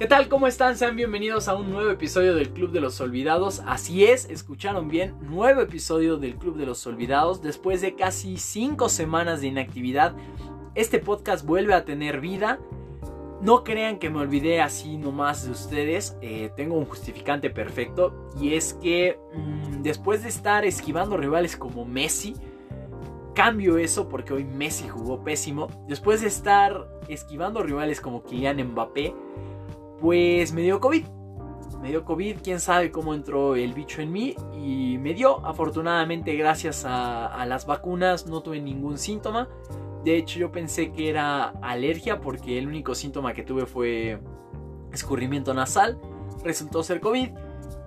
¿Qué tal? ¿Cómo están? Sean bienvenidos a un nuevo episodio del Club de los Olvidados. Así es, escucharon bien, nuevo episodio del Club de los Olvidados. Después de casi 5 semanas de inactividad, este podcast vuelve a tener vida. No crean que me olvidé así nomás de ustedes, eh, tengo un justificante perfecto y es que mmm, después de estar esquivando rivales como Messi, cambio eso porque hoy Messi jugó pésimo, después de estar esquivando rivales como Kylian Mbappé, pues me dio COVID. Me dio COVID, quién sabe cómo entró el bicho en mí y me dio. Afortunadamente gracias a, las vacunas no tuve ningún síntoma. De hecho, yo pensé que era alergia porque el único síntoma que tuve fue escurrimiento nasal. Resultó ser COVID.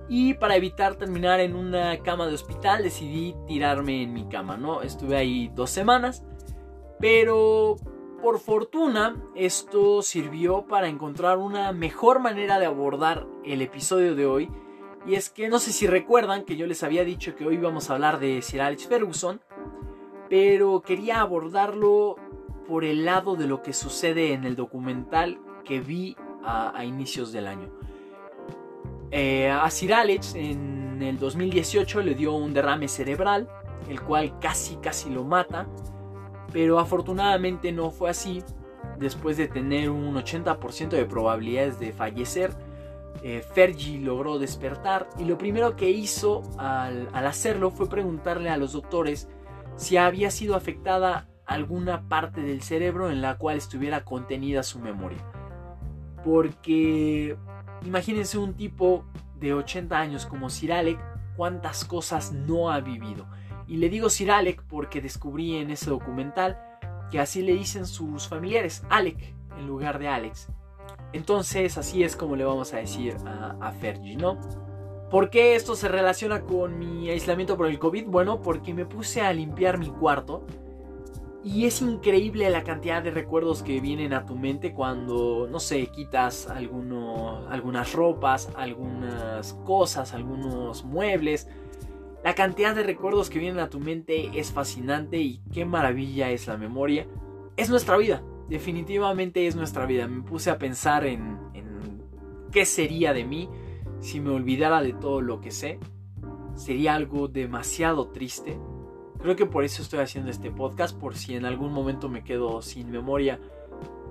Y para evitar terminar en una cama de hospital, decidí tirarme en mi cama, ¿no? Estuve ahí dos semanas. Pero por fortuna, esto sirvió para encontrar una mejor manera de abordar el episodio de hoy. Y es que no sé si recuerdan que yo les había dicho que hoy íbamos a hablar de Sir Alex Ferguson pero quería abordarlo por el lado de lo que sucede en el documental que vi a, inicios del año. Eh, a Sir Alex en el 2018 le dio un derrame cerebral, el cual casi casi lo mata, pero afortunadamente no fue así. Después de tener un 80% de probabilidades de fallecer, eh, Fergie logró despertar y lo primero que hizo al, al hacerlo fue preguntarle a los doctores si había sido afectada alguna parte del cerebro en la cual estuviera contenida su memoria. Porque imagínense un tipo de 80 años como Sir Alec, cuántas cosas no ha vivido. Y le digo Sir Alec porque descubrí en ese documental que así le dicen sus familiares, Alec, en lugar de Alex. Entonces así es como le vamos a decir a, Fergie, ¿no? ¿Por qué esto se relaciona con mi aislamiento por el COVID? Bueno, porque me puse a limpiar mi cuarto y es increíble la cantidad de recuerdos que vienen a tu mente cuando, no sé, quitas alguno, algunas ropas, algunas cosas, algunos muebles. La cantidad de recuerdos que vienen a tu mente es fascinante y qué maravilla es la memoria. Es nuestra vida, definitivamente es nuestra vida. Me puse a pensar en, qué sería de mí si me olvidara de todo lo que sé, sería algo demasiado triste. Creo que por eso estoy haciendo este podcast, por si en algún momento me quedo sin memoria,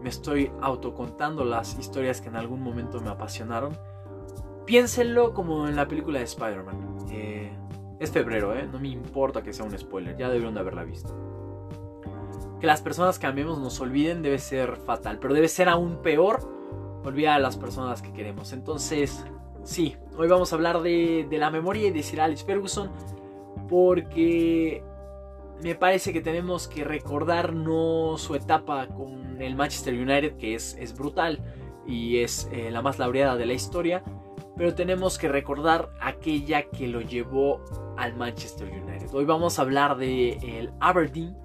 me estoy autocontando las historias que en algún momento me apasionaron. Piénsenlo como en la película de Spider-Man. Eh, es febrero, ¿eh? no me importa que sea un spoiler, ya debieron de haberla visto. Que las personas que amemos nos olviden debe ser fatal, pero debe ser aún peor olvidar a las personas que queremos. Entonces, sí, hoy vamos a hablar de, la memoria de Sir Alex Ferguson porque me parece que tenemos que recordar no su etapa con el Manchester United, que es, es brutal y es eh, la más laureada de la historia, pero tenemos que recordar aquella que lo llevó al Manchester United. Hoy vamos a hablar de el Aberdeen,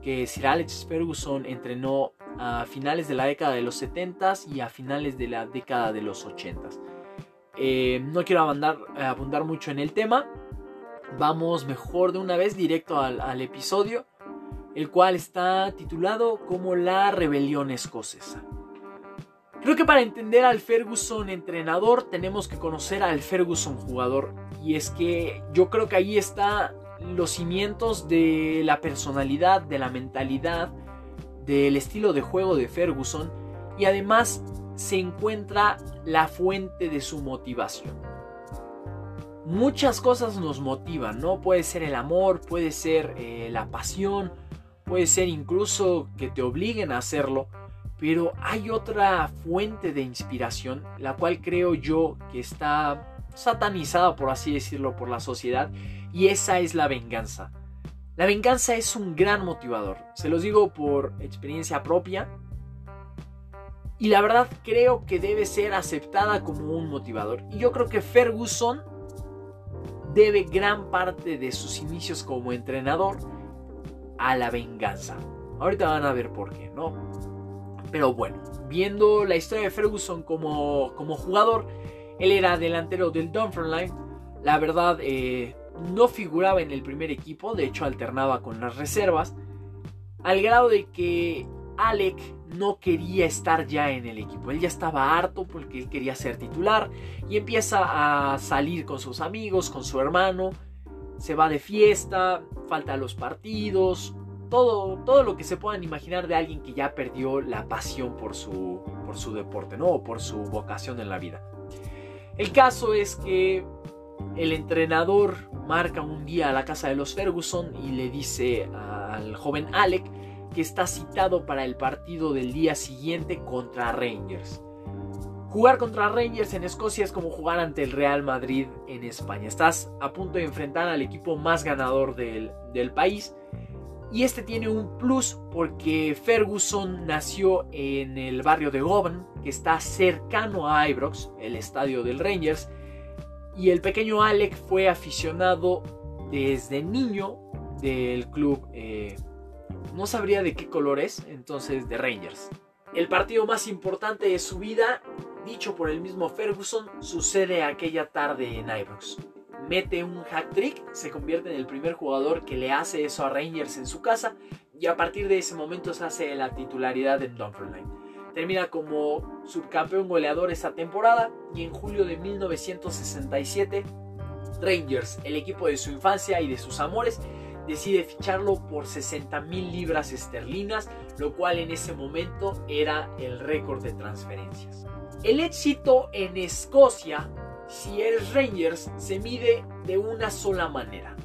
que Sir Alex Ferguson entrenó a finales de la década de los 70s y a finales de la década de los 80s. Eh, no quiero abundar, mucho en el tema. Vamos mejor de una vez directo al, episodio, el cual está titulado como La Rebelión Escocesa. Creo que para entender al Ferguson entrenador tenemos que conocer al Ferguson jugador. Y es que yo creo que ahí está los cimientos de la personalidad, de la mentalidad, del estilo de juego de Ferguson. Y además se encuentra la fuente de su motivación. Muchas cosas nos motivan, ¿no? Puede ser el amor, puede ser eh, la pasión, puede ser incluso que te obliguen a hacerlo, pero hay otra fuente de inspiración, la cual creo yo que está satanizada, por así decirlo, por la sociedad, y esa es la venganza. La venganza es un gran motivador, se los digo por experiencia propia, y la verdad creo que debe ser aceptada como un motivador. Y yo creo que Ferguson debe gran parte de sus inicios como entrenador a la venganza. Ahorita van a ver por qué, ¿no? Pero bueno, viendo la historia de Ferguson como, como jugador, él era delantero del Dunfermline. La verdad, eh, no figuraba en el primer equipo, de hecho alternaba con las reservas. Al grado de que Alec no quería estar ya en el equipo. Él ya estaba harto porque él quería ser titular y empieza a salir con sus amigos, con su hermano. Se va de fiesta, falta los partidos, todo, todo lo que se puedan imaginar de alguien que ya perdió la pasión por su, por su deporte, ¿no? O por su vocación en la vida. El caso es que el entrenador marca un día a la casa de los Ferguson y le dice al joven Alec que está citado para el partido del día siguiente contra Rangers. Jugar contra Rangers en Escocia es como jugar ante el Real Madrid en España. Estás a punto de enfrentar al equipo más ganador del, del país. Y este tiene un plus porque Ferguson nació en el barrio de Govan, que está cercano a Ibrox, el estadio del Rangers. Y el pequeño Alec fue aficionado desde niño del club eh, no sabría de qué color es, entonces de Rangers. El partido más importante de su vida, dicho por el mismo Ferguson, sucede aquella tarde en Ibrox. Mete un hack trick, se convierte en el primer jugador que le hace eso a Rangers en su casa y a partir de ese momento se hace la titularidad en Dunfermline. Termina como subcampeón goleador esa temporada y en julio de 1967 Rangers, el equipo de su infancia y de sus amores, decide ficharlo por 60 mil libras esterlinas, lo cual en ese momento era el récord de transferencias. El éxito en Escocia, si eres Rangers, se mide de una sola manera.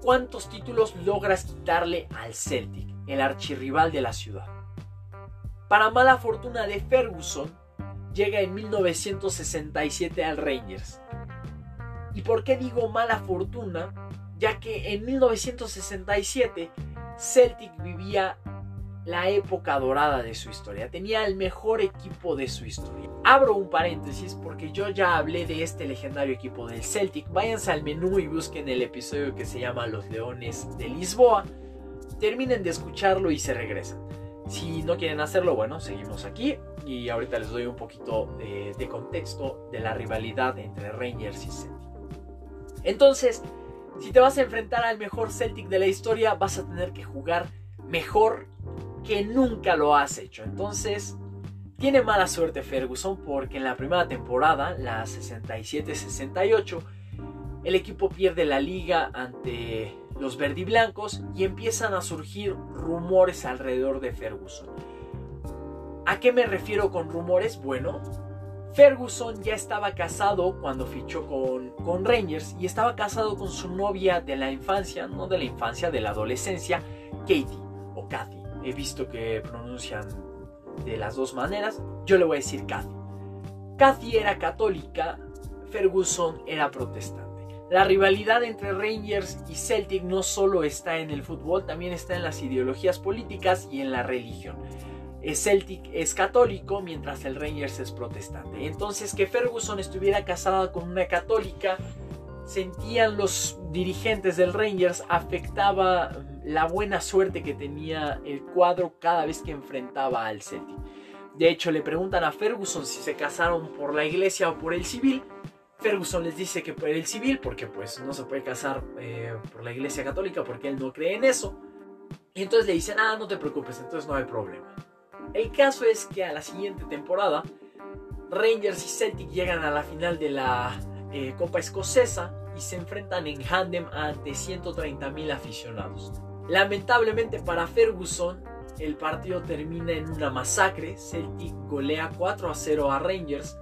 ¿Cuántos títulos logras quitarle al Celtic, el archirrival de la ciudad? Para mala fortuna de Ferguson, llega en 1967 al Rangers. ¿Y por qué digo mala fortuna? ya que en 1967 Celtic vivía la época dorada de su historia, tenía el mejor equipo de su historia. Abro un paréntesis porque yo ya hablé de este legendario equipo del Celtic, váyanse al menú y busquen el episodio que se llama Los Leones de Lisboa, terminen de escucharlo y se regresan. Si no quieren hacerlo, bueno, seguimos aquí y ahorita les doy un poquito de, de contexto de la rivalidad entre Rangers y Celtic. Entonces, si te vas a enfrentar al mejor Celtic de la historia, vas a tener que jugar mejor que nunca lo has hecho. Entonces, tiene mala suerte Ferguson porque en la primera temporada, la 67-68, el equipo pierde la liga ante los verdiblancos y empiezan a surgir rumores alrededor de Ferguson. ¿A qué me refiero con rumores? Bueno, Ferguson ya estaba casado cuando fichó con, con, Rangers y estaba casado con su novia de la infancia, no de la infancia, de la adolescencia, Katie o Kathy. He visto que pronuncian de las dos maneras. Yo le voy a decir Kathy. Kathy era católica, Ferguson era protestante. La rivalidad entre Rangers y Celtic no solo está en el fútbol, también está en las ideologías políticas y en la religión. Celtic es católico mientras el Rangers es protestante. Entonces que Ferguson estuviera casada con una católica, sentían los dirigentes del Rangers, afectaba la buena suerte que tenía el cuadro cada vez que enfrentaba al Celtic. De hecho, le preguntan a Ferguson si se casaron por la iglesia o por el civil. Ferguson les dice que por el civil, porque pues no se puede casar eh, por la iglesia católica porque él no cree en eso. Y entonces le dicen, ah, no te preocupes, entonces no hay problema. El caso es que a la siguiente temporada, Rangers y Celtic llegan a la final de la eh, Copa Escocesa y se enfrentan en Handem ante 130.000 aficionados. Lamentablemente para Ferguson, el partido termina en una masacre. Celtic golea 4 a 0 a Rangers.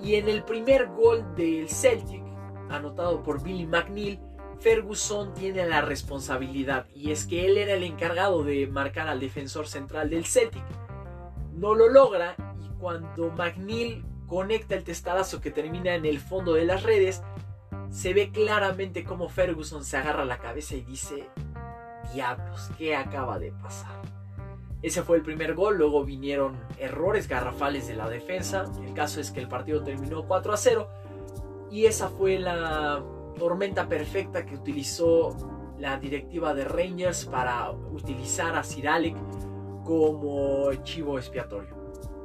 Y en el primer gol del Celtic, anotado por Billy McNeil, Ferguson tiene la responsabilidad y es que él era el encargado de marcar al defensor central del Celtic. No lo logra y cuando McNeil conecta el testarazo que termina en el fondo de las redes, se ve claramente cómo Ferguson se agarra la cabeza y dice, diablos, ¿qué acaba de pasar? Ese fue el primer gol, luego vinieron errores garrafales de la defensa, el caso es que el partido terminó 4 a 0 y esa fue la tormenta perfecta que utilizó la directiva de Rangers para utilizar a Sir Alec como chivo expiatorio.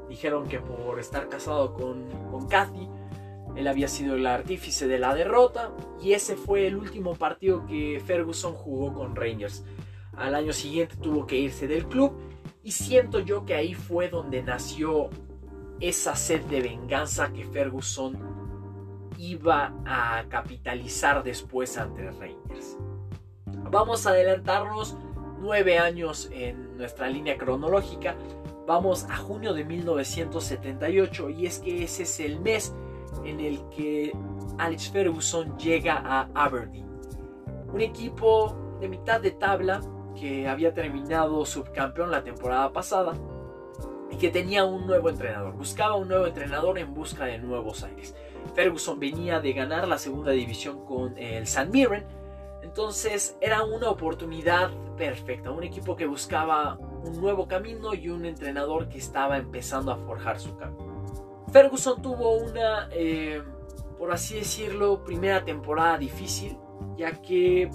Dijeron que por estar casado con, con Kathy, él había sido el artífice de la derrota y ese fue el último partido que Ferguson jugó con Rangers. Al año siguiente tuvo que irse del club Y siento yo que ahí fue donde nació esa sed de venganza que Ferguson iba a capitalizar después ante Rangers. Vamos a adelantarnos nueve años en nuestra línea cronológica. Vamos a junio de 1978 y es que ese es el mes en el que Alex Ferguson llega a Aberdeen. Un equipo de mitad de tabla que había terminado subcampeón la temporada pasada y que tenía un nuevo entrenador. Buscaba un nuevo entrenador en busca de nuevos aires. Ferguson venía de ganar la segunda división con el San Mirren. Entonces era una oportunidad perfecta. Un equipo que buscaba un nuevo camino y un entrenador que estaba empezando a forjar su camino. Ferguson tuvo una, eh, por así decirlo, primera temporada difícil, ya que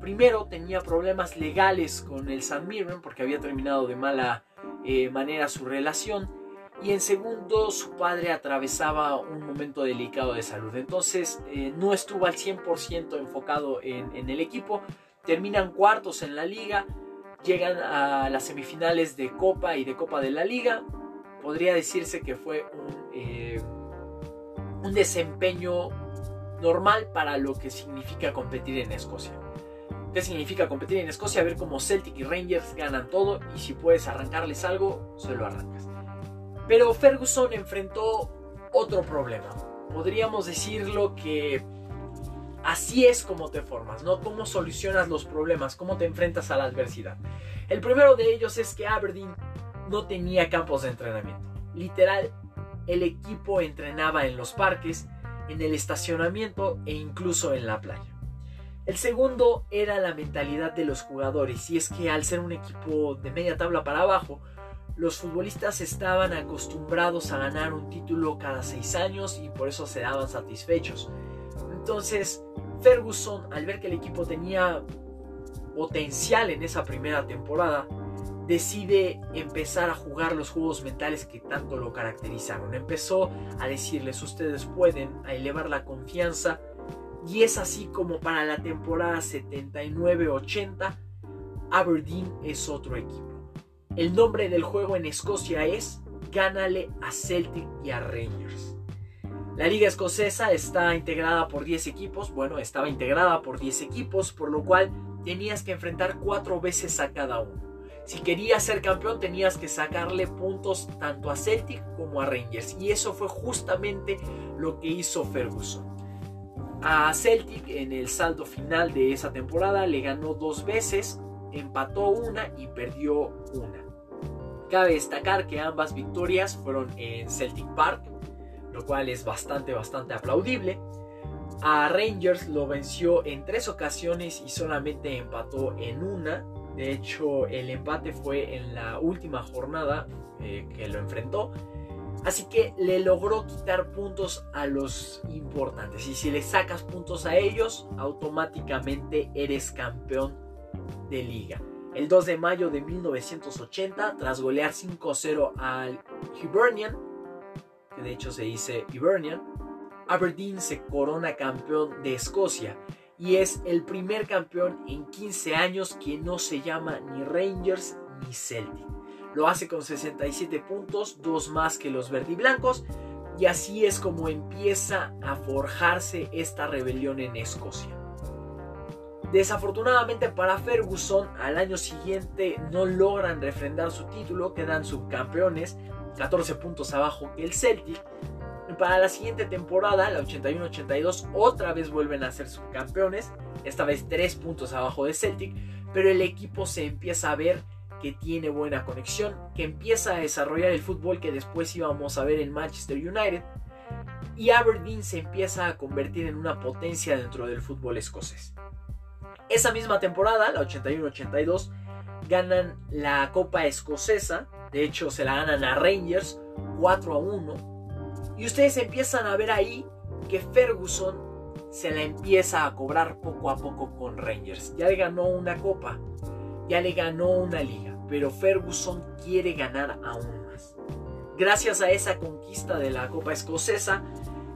primero tenía problemas legales con el San Mirren porque había terminado de mala eh, manera su relación y en segundo su padre atravesaba un momento delicado de salud. Entonces eh, no estuvo al 100% enfocado en, en, el equipo. Terminan cuartos en la liga llegan a las semifinales de Copa y de Copa de la Liga. Podría decirse que fue un, eh, un desempeño normal para lo que significa competir en Escocia ¿Qué significa competir en Escocia? Ver cómo Celtic y Rangers ganan todo y si puedes arrancarles algo, se lo arrancas. Pero Ferguson enfrentó otro problema. Podríamos decirlo que así es como te formas, ¿no? Cómo solucionas los problemas, cómo te enfrentas a la adversidad. El primero de ellos es que Aberdeen no tenía campos de entrenamiento. Literal, el equipo entrenaba en los parques, en el estacionamiento e incluso en la playa. El segundo era la mentalidad de los jugadores, y es que al ser un equipo de media tabla para abajo, los futbolistas estaban acostumbrados a ganar un título cada seis años y por eso se daban satisfechos. Entonces, Ferguson, al ver que el equipo tenía potencial en esa primera temporada, decide empezar a jugar los juegos mentales que tanto lo caracterizaron. Empezó a decirles, ustedes pueden, a elevar la confianza, y es así como para la temporada 79-80, Aberdeen es otro equipo. El nombre del juego en Escocia es Gánale a Celtic y a Rangers. La liga escocesa está integrada por 10 equipos, bueno, estaba integrada por 10 equipos, por lo cual tenías que enfrentar 4 veces a cada uno. Si querías ser campeón tenías que sacarle puntos tanto a Celtic como a Rangers y eso fue justamente lo que hizo Ferguson. A Celtic en el saldo final de esa temporada le ganó dos veces, empató una y perdió una. Cabe destacar que ambas victorias fueron en Celtic Park, lo cual es bastante, bastante aplaudible. A Rangers lo venció en tres ocasiones y solamente empató en una. De hecho, el empate fue en la última jornada eh, que lo enfrentó. Así que le logró quitar puntos a los importantes. Y si le sacas puntos a ellos, automáticamente eres campeón de liga. El 2 de mayo de 1980, tras golear 5-0 al Hibernian, que de hecho se dice Hibernian, Aberdeen se corona campeón de Escocia y es el primer campeón en 15 años que no se llama ni Rangers ni Celtic. Lo hace con 67 puntos, dos más que los verdiblancos. Y así es como empieza a forjarse esta rebelión en Escocia. Desafortunadamente para Ferguson, al año siguiente no logran refrendar su título, quedan subcampeones, 14 puntos abajo que el Celtic. Para la siguiente temporada, la 81-82, otra vez vuelven a ser subcampeones, esta vez 3 puntos abajo de Celtic, pero el equipo se empieza a ver que tiene buena conexión, que empieza a desarrollar el fútbol que después íbamos a ver en Manchester United. Y Aberdeen se empieza a convertir en una potencia dentro del fútbol escocés. Esa misma temporada, la 81-82, ganan la Copa Escocesa. De hecho, se la ganan a Rangers 4 a 1. Y ustedes empiezan a ver ahí que Ferguson se la empieza a cobrar poco a poco con Rangers. Ya le ganó una copa, ya le ganó una liga pero Ferguson quiere ganar aún más. Gracias a esa conquista de la Copa Escocesa,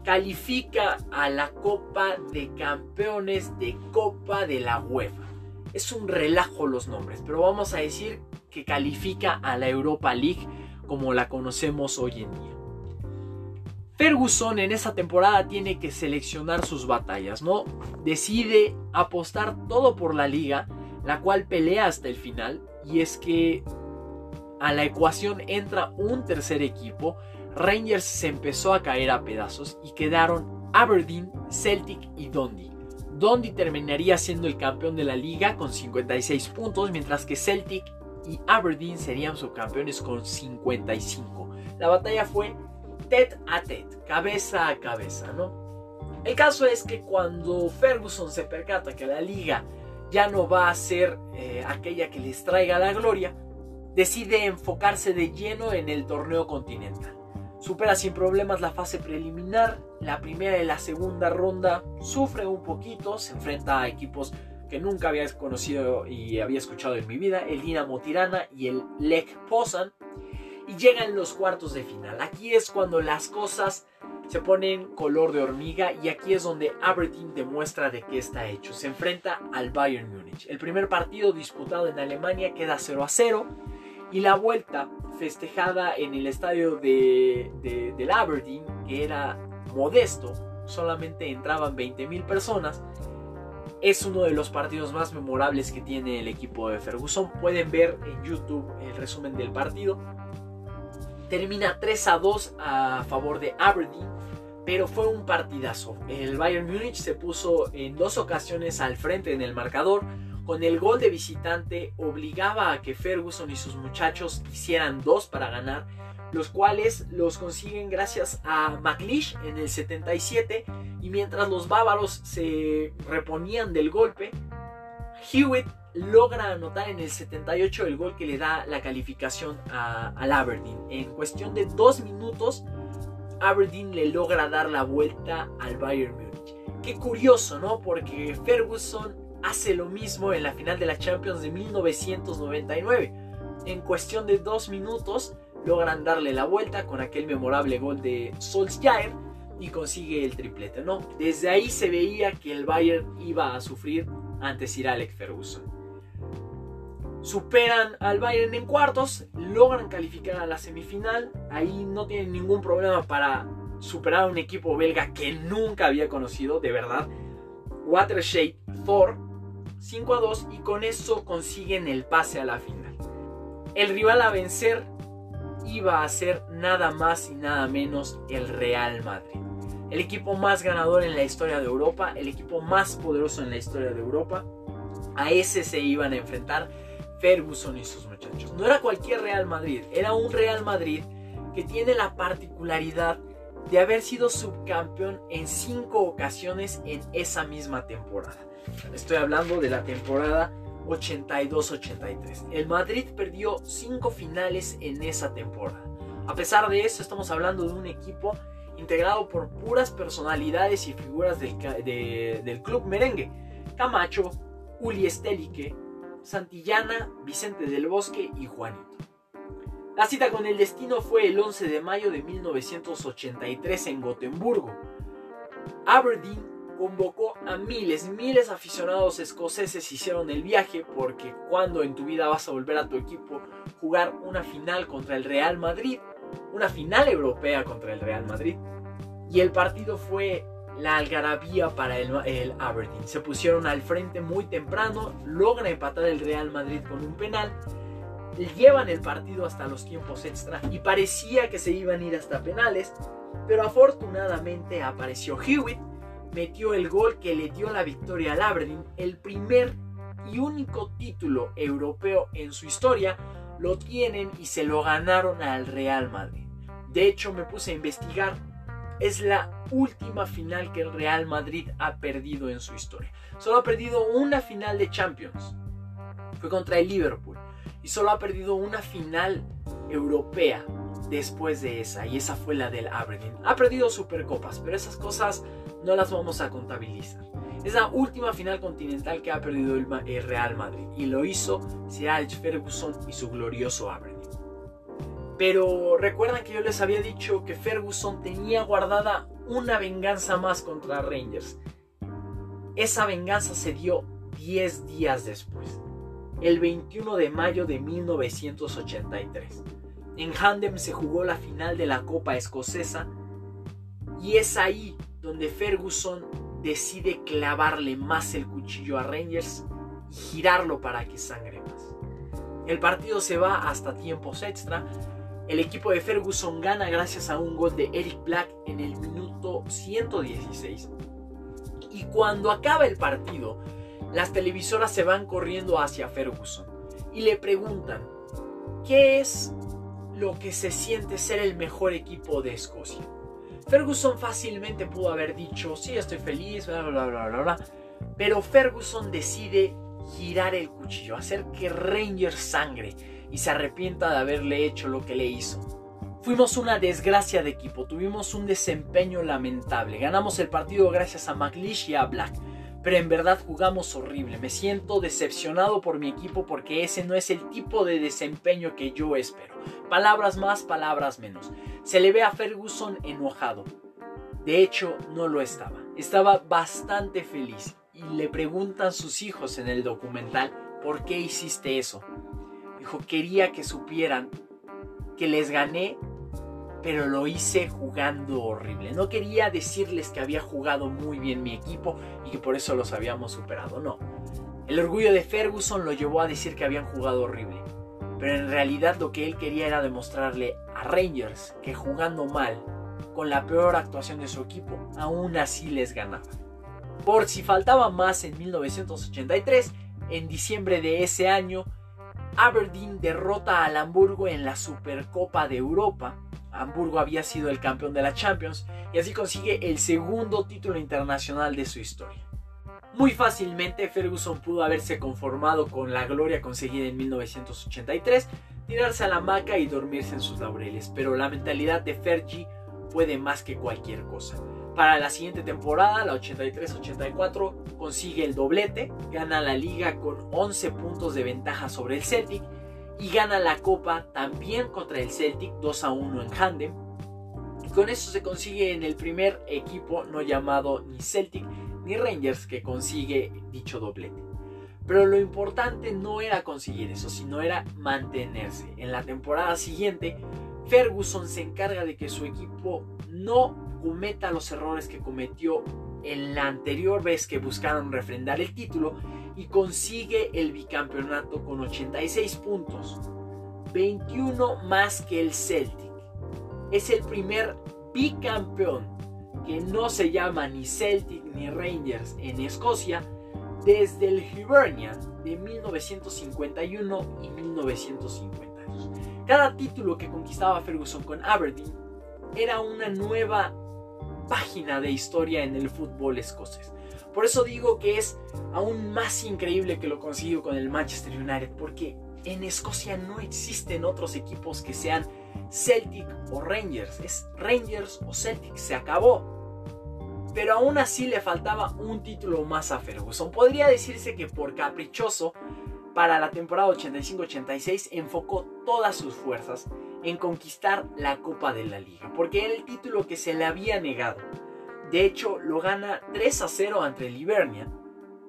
califica a la Copa de Campeones de Copa de la UEFA. Es un relajo los nombres, pero vamos a decir que califica a la Europa League como la conocemos hoy en día. Ferguson en esa temporada tiene que seleccionar sus batallas, ¿no? Decide apostar todo por la liga, la cual pelea hasta el final, y es que a la ecuación entra un tercer equipo, Rangers se empezó a caer a pedazos y quedaron Aberdeen, Celtic y Dundee. Dundee terminaría siendo el campeón de la liga con 56 puntos, mientras que Celtic y Aberdeen serían subcampeones con 55. La batalla fue tet a tet, cabeza a cabeza, ¿no? El caso es que cuando Ferguson se percata que la liga ya no va a ser eh, aquella que les traiga la gloria, decide enfocarse de lleno en el torneo continental. Supera sin problemas la fase preliminar, la primera y la segunda ronda sufre un poquito, se enfrenta a equipos que nunca había conocido y había escuchado en mi vida, el Dinamo Tirana y el Lech Poznan, y llegan los cuartos de final. Aquí es cuando las cosas se ponen color de hormiga y aquí es donde Aberdeen demuestra de qué está hecho. Se enfrenta al Bayern Múnich. El primer partido disputado en Alemania queda 0 a 0 y la vuelta festejada en el estadio de, del Aberdeen, que era modesto, solamente entraban 20.000 personas. Es uno de los partidos más memorables que tiene el equipo de Ferguson. Pueden ver en YouTube el resumen del partido termina 3 a 2 a favor de Aberdeen, pero fue un partidazo. El Bayern Múnich se puso en dos ocasiones al frente en el marcador. Con el gol de visitante obligaba a que Ferguson y sus muchachos hicieran dos para ganar, los cuales los consiguen gracias a McLeish en el 77 y mientras los bávaros se reponían del golpe, Hewitt logra anotar en el 78 el gol que le da la calificación al Aberdeen. En cuestión de dos minutos, Aberdeen le logra dar la vuelta al Bayern Múnich. Qué curioso, ¿no? Porque Ferguson hace lo mismo en la final de la Champions de 1999. En cuestión de dos minutos, logran darle la vuelta con aquel memorable gol de Solskjaer y consigue el triplete, ¿no? Desde ahí se veía que el Bayern iba a sufrir ante Sir Alex Ferguson superan al Bayern en cuartos, logran calificar a la semifinal, ahí no tienen ningún problema para superar a un equipo belga que nunca había conocido, de verdad, Watershade Thor 5 a 2 y con eso consiguen el pase a la final. El rival a vencer iba a ser nada más y nada menos el Real Madrid. El equipo más ganador en la historia de Europa, el equipo más poderoso en la historia de Europa. A ese se iban a enfrentar Ferguson y sus muchachos. No era cualquier Real Madrid, era un Real Madrid que tiene la particularidad de haber sido subcampeón en cinco ocasiones en esa misma temporada. Estoy hablando de la temporada 82-83. El Madrid perdió cinco finales en esa temporada. A pesar de eso, estamos hablando de un equipo integrado por puras personalidades y figuras del, del club merengue. Camacho, Uli Estélique, Santillana, Vicente del Bosque y Juanito. La cita con el destino fue el 11 de mayo de 1983 en Gotemburgo. Aberdeen convocó a miles, miles de aficionados escoceses hicieron el viaje porque cuando en tu vida vas a volver a tu equipo jugar una final contra el Real Madrid, una final europea contra el Real Madrid. Y el partido fue la algarabía para el, Aberdeen. Se pusieron al frente muy temprano, logra empatar el Real Madrid con un penal, llevan el partido hasta los tiempos extra y parecía que se iban a ir hasta penales, pero afortunadamente apareció Hewitt, metió el gol que le dio la victoria al Aberdeen, el primer y único título europeo en su historia, lo tienen y se lo ganaron al Real Madrid. De hecho, me puse a investigar es la última final que el Real Madrid ha perdido en su historia. Solo ha perdido una final de Champions. Fue contra el Liverpool. Y solo ha perdido una final europea después de esa. Y esa fue la del Aberdeen. Ha perdido Supercopas, pero esas cosas no las vamos a contabilizar. Es la última final continental que ha perdido el Real Madrid. Y lo hizo Sir Alex Ferguson y su glorioso Aberdeen. Pero recuerdan que yo les había dicho que Ferguson tenía guardada una venganza más contra Rangers. Esa venganza se dio 10 días después. el 21 de mayo de 1983. En Handem se jugó la final de la Copa Escocesa y es ahí donde Ferguson decide clavarle más el cuchillo a Rangers y girarlo para que sangre más. El partido se va hasta tiempos extra. El equipo de Ferguson gana gracias a un gol de Eric Black en el minuto 116. Y cuando acaba el partido, las televisoras se van corriendo hacia Ferguson y le preguntan, ¿qué es lo que se siente ser el mejor equipo de Escocia? Ferguson fácilmente pudo haber dicho, sí, estoy feliz, bla, bla, bla, bla, bla. Pero Ferguson decide girar el cuchillo, hacer que Rangers sangre y se arrepienta de haberle hecho lo que le hizo. Fuimos una desgracia de equipo, tuvimos un desempeño lamentable, ganamos el partido gracias a McLeish y a Black, pero en verdad jugamos horrible. Me siento decepcionado por mi equipo porque ese no es el tipo de desempeño que yo espero. Palabras más, palabras menos. Se le ve a Ferguson enojado. De hecho, no lo estaba. Estaba bastante feliz y le preguntan sus hijos en el documental por qué hiciste eso. Dijo, quería que supieran que les gané pero lo hice jugando horrible. No quería decirles que había jugado muy bien mi equipo y que por eso los habíamos superado, no. El orgullo de Ferguson lo llevó a decir que habían jugado horrible, pero en realidad lo que él quería era demostrarle a Rangers que jugando mal, con la peor actuación de su equipo, aún así les ganaba. Por si faltaba más en 1983, en diciembre de ese año, Aberdeen derrota al Hamburgo en la Supercopa de Europa Hamburgo había sido el campeón de la Champions y así consigue el segundo título internacional de su historia. Muy fácilmente Ferguson pudo haberse conformado con la gloria conseguida en 1983, tirarse a la hamaca y dormirse en sus laureles, pero la mentalidad de Fergie puede más que cualquier cosa. Para la siguiente temporada, la 83-84, consigue el doblete, gana la liga con 11 puntos de ventaja sobre el Celtic y gana la copa también contra el Celtic 2 a 1 en Handem. Y con eso se consigue en el primer equipo no llamado ni Celtic ni Rangers que consigue dicho doblete. Pero lo importante no era conseguir eso, sino era mantenerse. En la temporada siguiente, Ferguson se encarga de que su equipo no cometa los errores que cometió en la anterior vez que buscaron refrendar el título y consigue el bicampeonato con 86 puntos, 21 más que el Celtic. Es el primer bicampeón que no se llama ni Celtic ni Rangers en Escocia desde el Hibernian de 1951 y 1952. Cada título que conquistaba Ferguson con Aberdeen era una nueva página de historia en el fútbol escocés. Por eso digo que es aún más increíble que lo consiguió con el Manchester United, porque en Escocia no existen otros equipos que sean Celtic o Rangers. Es Rangers o Celtic, se acabó. Pero aún así le faltaba un título más a Ferguson. Podría decirse que por caprichoso, para la temporada 85-86 enfocó todas sus fuerzas en conquistar la Copa de la Liga, porque era el título que se le había negado. De hecho, lo gana 3 a 0 ante el Hibernia.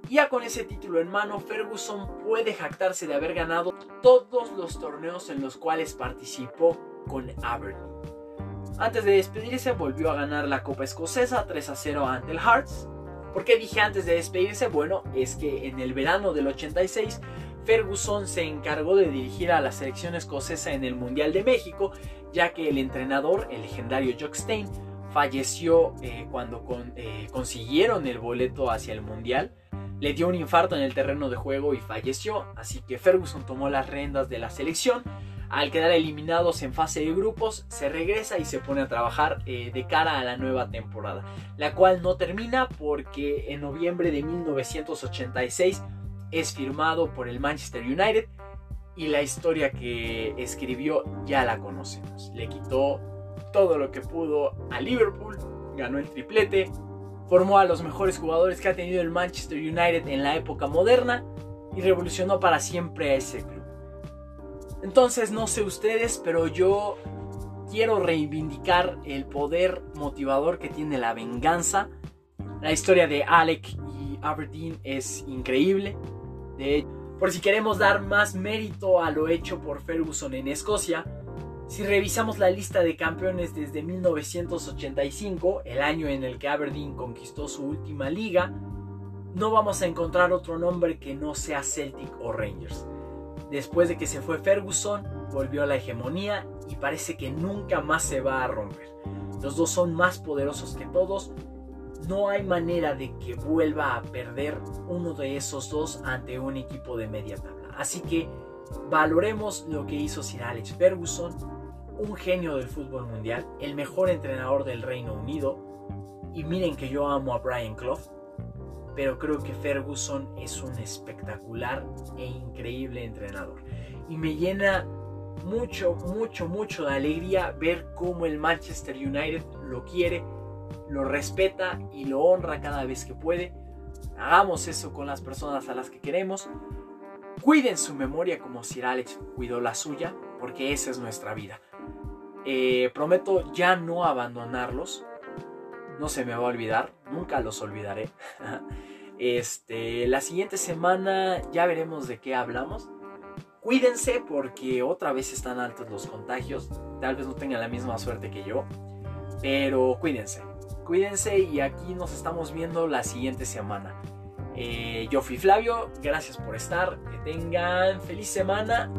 Ya con ese título en mano, Ferguson puede jactarse de haber ganado todos los torneos en los cuales participó con Aberdeen. Antes de despedirse, volvió a ganar la Copa Escocesa 3 a 0 ante el Hearts. ¿Por qué dije antes de despedirse? Bueno, es que en el verano del 86 Ferguson se encargó de dirigir a la selección escocesa en el Mundial de México, ya que el entrenador, el legendario Jock Stein, falleció eh, cuando eh, consiguieron el boleto hacia el Mundial. Le dio un infarto en el terreno de juego y falleció, así que Ferguson tomó las riendas de la selección. Al quedar eliminados en fase de grupos, se regresa y se pone a trabajar eh, de cara a la nueva temporada, la cual no termina porque en noviembre de 1986 es firmado por el Manchester United y la historia que escribió ya la conocemos. Le quitó todo lo que pudo a Liverpool, ganó el triplete, formó a los mejores jugadores que ha tenido el Manchester United en la época moderna y revolucionó para siempre a ese club. Entonces no sé ustedes, pero yo quiero reivindicar el poder motivador que tiene la venganza. La historia de Alec y Aberdeen es increíble. Por si queremos dar más mérito a lo hecho por Ferguson en Escocia, si revisamos la lista de campeones desde 1985, el año en el que Aberdeen conquistó su última liga, no vamos a encontrar otro nombre que no sea Celtic o Rangers. Después de que se fue Ferguson, volvió a la hegemonía y parece que nunca más se va a romper. Los dos son más poderosos que todos. No hay manera de que vuelva a perder uno de esos dos ante un equipo de media tabla. Así que valoremos lo que hizo Sir Alex Ferguson, un genio del fútbol mundial, el mejor entrenador del Reino Unido. Y miren que yo amo a Brian Clough, pero creo que Ferguson es un espectacular e increíble entrenador. Y me llena mucho, mucho, mucho de alegría ver cómo el Manchester United lo quiere, lo respeta y lo honra cada vez que puede. Hagamos eso con las personas a las que queremos. Cuiden su memoria como Sir Alex cuidó la suya, porque esa es nuestra vida. Eh, prometo ya no abandonarlos. No se me va a olvidar, nunca los olvidaré. Este, la siguiente semana ya veremos de qué hablamos. Cuídense porque otra vez están altos los contagios. Tal vez no tengan la misma suerte que yo. Pero cuídense. Cuídense y aquí nos estamos viendo la siguiente semana. Eh, yo fui Flavio, gracias por estar. Que tengan feliz semana.